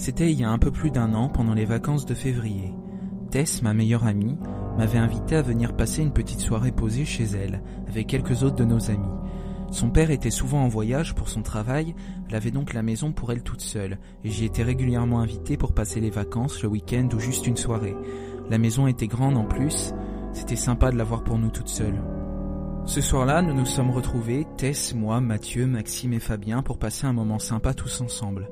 C'était il y a un peu plus d'un an pendant les vacances de février. Tess, ma meilleure amie, m'avait invité à venir passer une petite soirée posée chez elle, avec quelques autres de nos amis. Son père était souvent en voyage pour son travail, elle avait donc la maison pour elle toute seule, et j'y étais régulièrement invité pour passer les vacances, le week-end ou juste une soirée. La maison était grande en plus, c'était sympa de l'avoir pour nous toute seule. Ce soir-là, nous nous sommes retrouvés, Tess, moi, Mathieu, Maxime et Fabien, pour passer un moment sympa tous ensemble.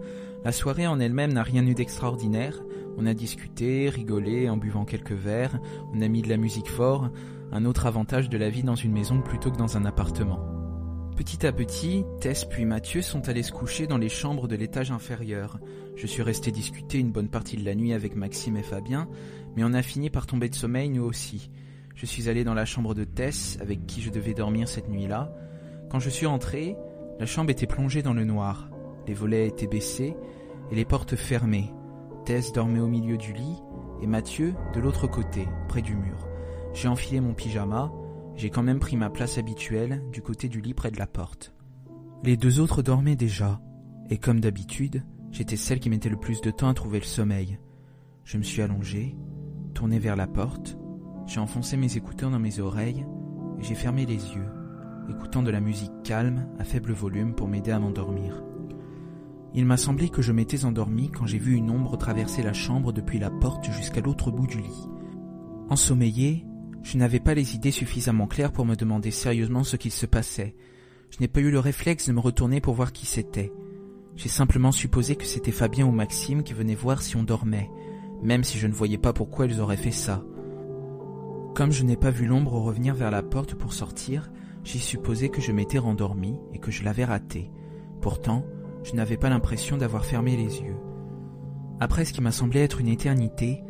La soirée en elle-même n'a rien eu d'extraordinaire. On a discuté, rigolé en buvant quelques verres, on a mis de la musique fort, un autre avantage de la vie dans une maison plutôt que dans un appartement. Petit à petit, Tess puis Mathieu sont allés se coucher dans les chambres de l'étage inférieur. Je suis resté discuter une bonne partie de la nuit avec Maxime et Fabien, mais on a fini par tomber de sommeil nous aussi. Je suis allé dans la chambre de Tess, avec qui je devais dormir cette nuit-là. Quand je suis entré, la chambre était plongée dans le noir. Les volets étaient baissés et les portes fermées. Tess dormait au milieu du lit et Mathieu de l'autre côté, près du mur. J'ai enfilé mon pyjama, j'ai quand même pris ma place habituelle du côté du lit près de la porte. Les deux autres dormaient déjà, et comme d'habitude, j'étais celle qui mettait le plus de temps à trouver le sommeil. Je me suis allongé, tourné vers la porte, j'ai enfoncé mes écouteurs dans mes oreilles et j'ai fermé les yeux, écoutant de la musique calme à faible volume pour m'aider à m'endormir. Il m'a semblé que je m'étais endormi quand j'ai vu une ombre traverser la chambre depuis la porte jusqu'à l'autre bout du lit. Ensommeillé, je n'avais pas les idées suffisamment claires pour me demander sérieusement ce qu'il se passait. Je n'ai pas eu le réflexe de me retourner pour voir qui c'était. J'ai simplement supposé que c'était Fabien ou Maxime qui venaient voir si on dormait, même si je ne voyais pas pourquoi ils auraient fait ça. Comme je n'ai pas vu l'ombre revenir vers la porte pour sortir, j'ai supposé que je m'étais rendormi et que je l'avais raté. Pourtant, je n'avais pas l'impression d'avoir fermé les yeux. Après ce qui m'a semblé être une éternité,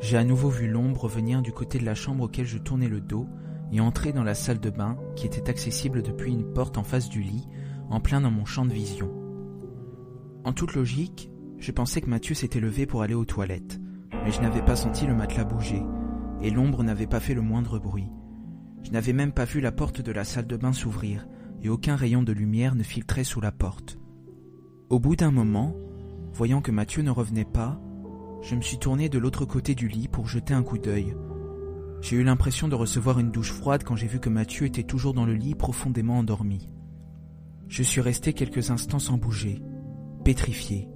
j'ai à nouveau vu l'ombre venir du côté de la chambre auquel je tournais le dos et entrer dans la salle de bain qui était accessible depuis une porte en face du lit, en plein dans mon champ de vision. En toute logique, je pensais que Mathieu s'était levé pour aller aux toilettes, mais je n'avais pas senti le matelas bouger, et l'ombre n'avait pas fait le moindre bruit. Je n'avais même pas vu la porte de la salle de bain s'ouvrir, et aucun rayon de lumière ne filtrait sous la porte. Au bout d'un moment, voyant que Mathieu ne revenait pas, je me suis tourné de l'autre côté du lit pour jeter un coup d'œil. J'ai eu l'impression de recevoir une douche froide quand j'ai vu que Mathieu était toujours dans le lit profondément endormi. Je suis resté quelques instants sans bouger, pétrifié.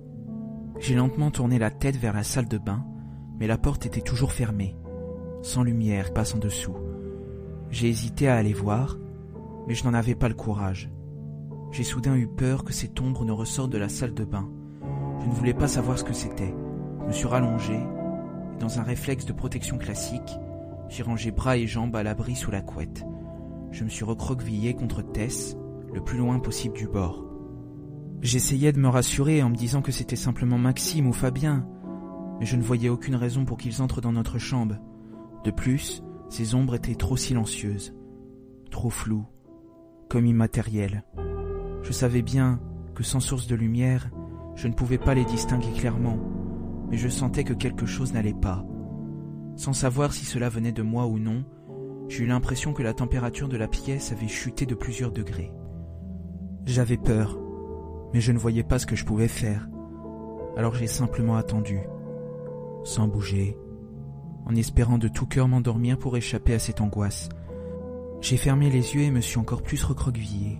J'ai lentement tourné la tête vers la salle de bain, mais la porte était toujours fermée sans lumière passe en dessous. J'ai hésité à aller voir, mais je n'en avais pas le courage. J'ai soudain eu peur que cette ombre ne ressorte de la salle de bain. Je ne voulais pas savoir ce que c'était. Je me suis rallongé, et dans un réflexe de protection classique, j'ai rangé bras et jambes à l'abri sous la couette. Je me suis recroquevillé contre Tess, le plus loin possible du bord. J'essayais de me rassurer en me disant que c'était simplement Maxime ou Fabien, mais je ne voyais aucune raison pour qu'ils entrent dans notre chambre. De plus, ces ombres étaient trop silencieuses, trop floues, comme immatérielles. Je savais bien que sans source de lumière, je ne pouvais pas les distinguer clairement, mais je sentais que quelque chose n'allait pas. Sans savoir si cela venait de moi ou non, eu l'impression que la température de la pièce avait chuté de plusieurs degrés. J'avais peur, mais je ne voyais pas ce que je pouvais faire. Alors j'ai simplement attendu, sans bouger, en espérant de tout cœur m'endormir pour échapper à cette angoisse. J'ai fermé les yeux et me suis encore plus recroquevillé.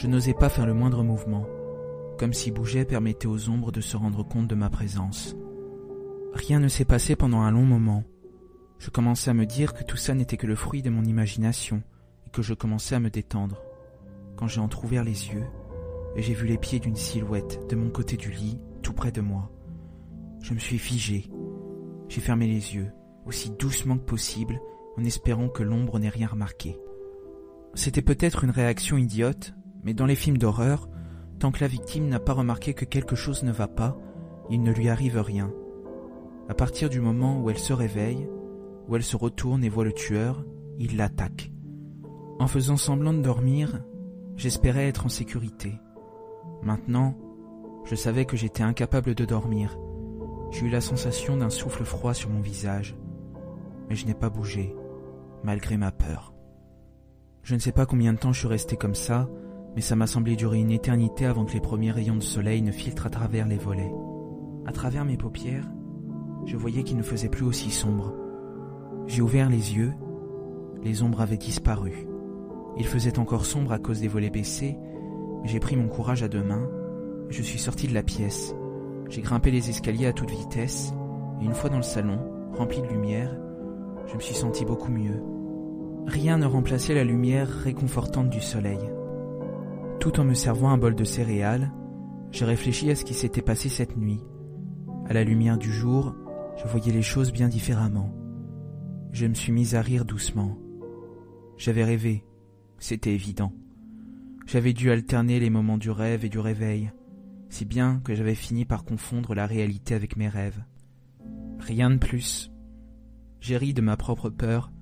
Je n'osais pas faire le moindre mouvement, comme si bouger permettait aux ombres de se rendre compte de ma présence. Rien ne s'est passé pendant un long moment. Je commençais à me dire que tout ça n'était que le fruit de mon imagination et que je commençais à me détendre. Quand j'ai entr'ouvert les yeux, j'ai vu les pieds d'une silhouette de mon côté du lit, tout près de moi. Je me suis figé. J'ai fermé les yeux aussi doucement que possible, en espérant que l'ombre n'ait rien remarqué. C'était peut-être une réaction idiote, mais dans les films d'horreur, tant que la victime n'a pas remarqué que quelque chose ne va pas, il ne lui arrive rien. À partir du moment où elle se réveille, où elle se retourne et voit le tueur, il l'attaque. En faisant semblant de dormir, j'espérais être en sécurité. Maintenant, je savais que j'étais incapable de dormir. J'ai eu la sensation d'un souffle froid sur mon visage mais je n'ai pas bougé, malgré ma peur. Je ne sais pas combien de temps je suis resté comme ça, mais ça m'a semblé durer une éternité avant que les premiers rayons de soleil ne filtrent à travers les volets. À travers mes paupières, je voyais qu'il ne faisait plus aussi sombre. J'ai ouvert les yeux, les ombres avaient disparu. Il faisait encore sombre à cause des volets baissés, mais j'ai pris mon courage à deux mains, je suis sorti de la pièce. J'ai grimpé les escaliers à toute vitesse, et une fois dans le salon, rempli de lumière, je me suis senti beaucoup mieux. Rien ne remplaçait la lumière réconfortante du soleil. Tout en me servant un bol de céréales, j'ai réfléchi à ce qui s'était passé cette nuit. À la lumière du jour, je voyais les choses bien différemment. Je me suis mis à rire doucement. J'avais rêvé, c'était évident. J'avais dû alterner les moments du rêve et du réveil, si bien que j'avais fini par confondre la réalité avec mes rêves. Rien de plus. J'ai ri de ma propre peur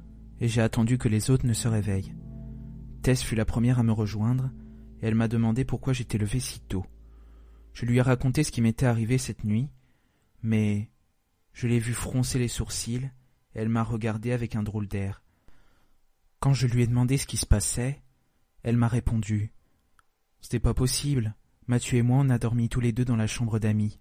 et j'ai attendu que les autres ne se réveillent. Tess fut la première à me rejoindre elle m'a demandé pourquoi j'étais levé si tôt. Je lui ai raconté ce qui m'était arrivé cette nuit, mais je l'ai vue froncer les sourcils elle m'a regardé avec un drôle d'air. Quand je lui ai demandé ce qui se passait, elle m'a répondu. C'était pas possible. Mathieu et moi on a dormi tous les deux dans la chambre d'amis.